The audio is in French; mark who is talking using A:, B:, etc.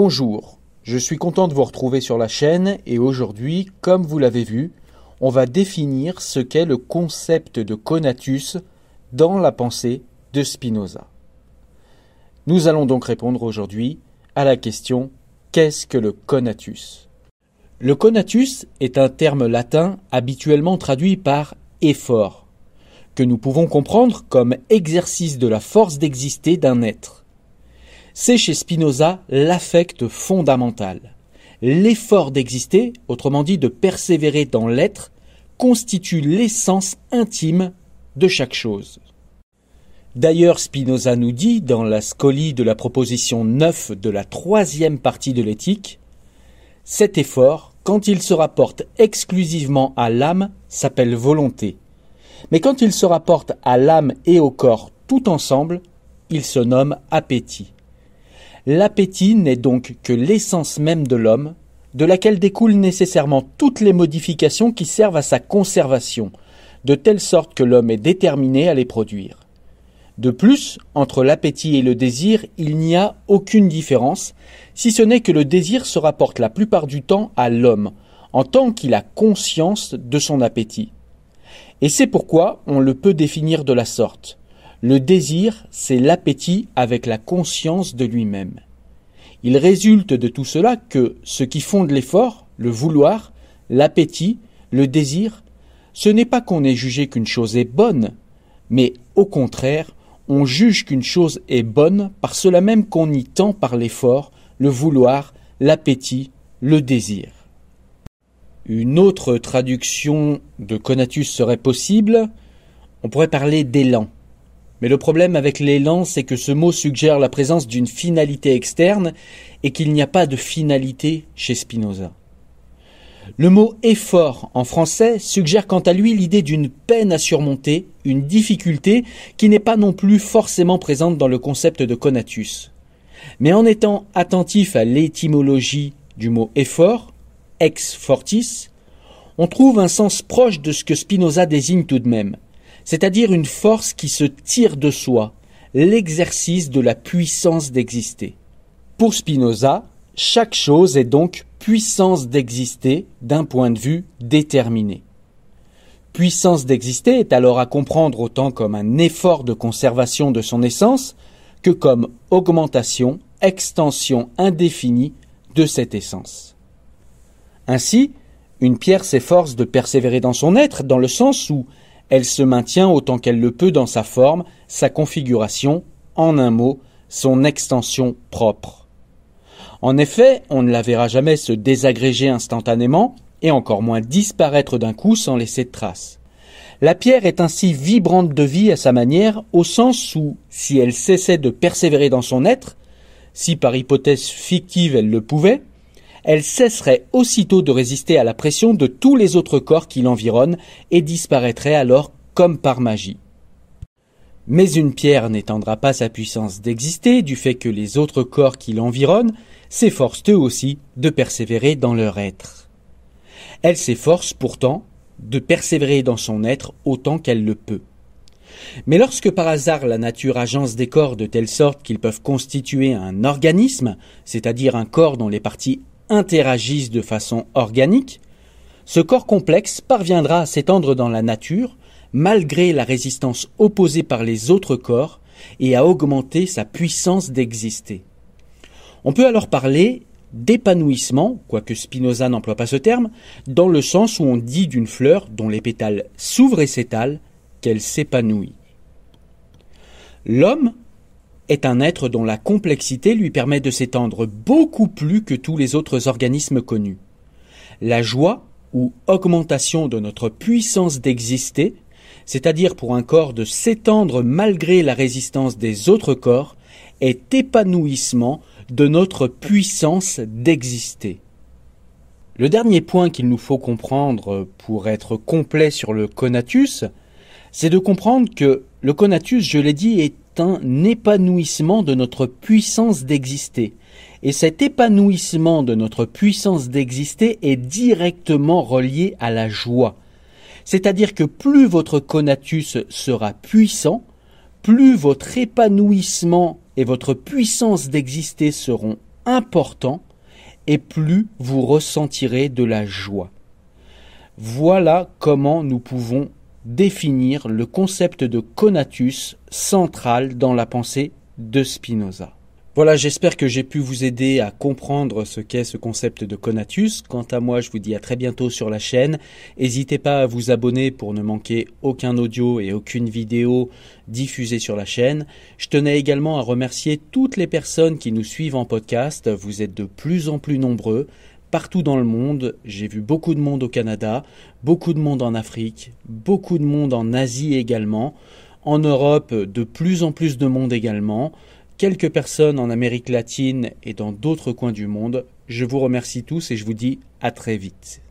A: Bonjour, je suis content de vous retrouver sur la chaîne et aujourd'hui, comme vous l'avez vu, on va définir ce qu'est le concept de conatus dans la pensée de Spinoza. Nous allons donc répondre aujourd'hui à la question qu'est-ce que le conatus? Le conatus est un terme latin habituellement traduit par effort, que nous pouvons comprendre comme exercice de la force d'exister d'un être c'est chez Spinoza l'affect fondamental. L'effort d'exister, autrement dit de persévérer dans l'être, constitue l'essence intime de chaque chose. D'ailleurs, Spinoza nous dit, dans la scolie de la proposition 9 de la troisième partie de l'éthique, cet effort, quand il se rapporte exclusivement à l'âme, s'appelle volonté. Mais quand il se rapporte à l'âme et au corps tout ensemble, il se nomme appétit. L'appétit n'est donc que l'essence même de l'homme, de laquelle découlent nécessairement toutes les modifications qui servent à sa conservation, de telle sorte que l'homme est déterminé à les produire. De plus, entre l'appétit et le désir, il n'y a aucune différence, si ce n'est que le désir se rapporte la plupart du temps à l'homme, en tant qu'il a conscience de son appétit. Et c'est pourquoi on le peut définir de la sorte. Le désir, c'est l'appétit avec la conscience de lui-même. Il résulte de tout cela que ce qui fonde l'effort, le vouloir, l'appétit, le désir, ce n'est pas qu'on ait jugé qu'une chose est bonne, mais au contraire, on juge qu'une chose est bonne par cela même qu'on y tend par l'effort, le vouloir, l'appétit, le désir. Une autre traduction de conatus serait possible. On pourrait parler d'élan. Mais le problème avec l'élan, c'est que ce mot suggère la présence d'une finalité externe et qu'il n'y a pas de finalité chez Spinoza. Le mot effort en français suggère quant à lui l'idée d'une peine à surmonter, une difficulté qui n'est pas non plus forcément présente dans le concept de conatus. Mais en étant attentif à l'étymologie du mot effort, ex fortis, on trouve un sens proche de ce que Spinoza désigne tout de même, c'est-à-dire une force qui se tire de soi, l'exercice de la puissance d'exister. Pour Spinoza, chaque chose est donc puissance d'exister d'un point de vue déterminé. Puissance d'exister est alors à comprendre autant comme un effort de conservation de son essence que comme augmentation, extension indéfinie de cette essence. Ainsi, une pierre s'efforce de persévérer dans son être dans le sens où elle se maintient autant qu'elle le peut dans sa forme, sa configuration, en un mot, son extension propre. En effet, on ne la verra jamais se désagréger instantanément, et encore moins disparaître d'un coup sans laisser de traces. La pierre est ainsi vibrante de vie à sa manière, au sens où, si elle cessait de persévérer dans son être, si par hypothèse fictive elle le pouvait, elle cesserait aussitôt de résister à la pression de tous les autres corps qui l'environnent et disparaîtrait alors comme par magie. Mais une pierre n'étendra pas sa puissance d'exister du fait que les autres corps qui l'environnent s'efforcent eux aussi de persévérer dans leur être. Elle s'efforce pourtant de persévérer dans son être autant qu'elle le peut. Mais lorsque par hasard la nature agence des corps de telle sorte qu'ils peuvent constituer un organisme, c'est-à-dire un corps dont les parties interagissent de façon organique, ce corps complexe parviendra à s'étendre dans la nature malgré la résistance opposée par les autres corps et à augmenter sa puissance d'exister. On peut alors parler d'épanouissement, quoique Spinoza n'emploie pas ce terme, dans le sens où on dit d'une fleur dont les pétales s'ouvrent et s'étalent qu'elle s'épanouit. L'homme est un être dont la complexité lui permet de s'étendre beaucoup plus que tous les autres organismes connus. La joie, ou augmentation de notre puissance d'exister, c'est-à-dire pour un corps de s'étendre malgré la résistance des autres corps, est épanouissement de notre puissance d'exister. Le dernier point qu'il nous faut comprendre pour être complet sur le conatus, c'est de comprendre que le conatus, je l'ai dit, est un épanouissement de notre puissance d'exister. Et cet épanouissement de notre puissance d'exister est directement relié à la joie. C'est-à-dire que plus votre conatus sera puissant, plus votre épanouissement et votre puissance d'exister seront importants, et plus vous ressentirez de la joie. Voilà comment nous pouvons définir le concept de conatus central dans la pensée de Spinoza. Voilà, j'espère que j'ai pu vous aider à comprendre ce qu'est ce concept de conatus. Quant à moi, je vous dis à très bientôt sur la chaîne. N'hésitez pas à vous abonner pour ne manquer aucun audio et aucune vidéo diffusée sur la chaîne. Je tenais également à remercier toutes les personnes qui nous suivent en podcast. Vous êtes de plus en plus nombreux partout dans le monde. J'ai vu beaucoup de monde au Canada, beaucoup de monde en Afrique, beaucoup de monde en Asie également. En Europe, de plus en plus de monde également quelques personnes en Amérique latine et dans d'autres coins du monde. Je vous remercie tous et je vous dis à très vite.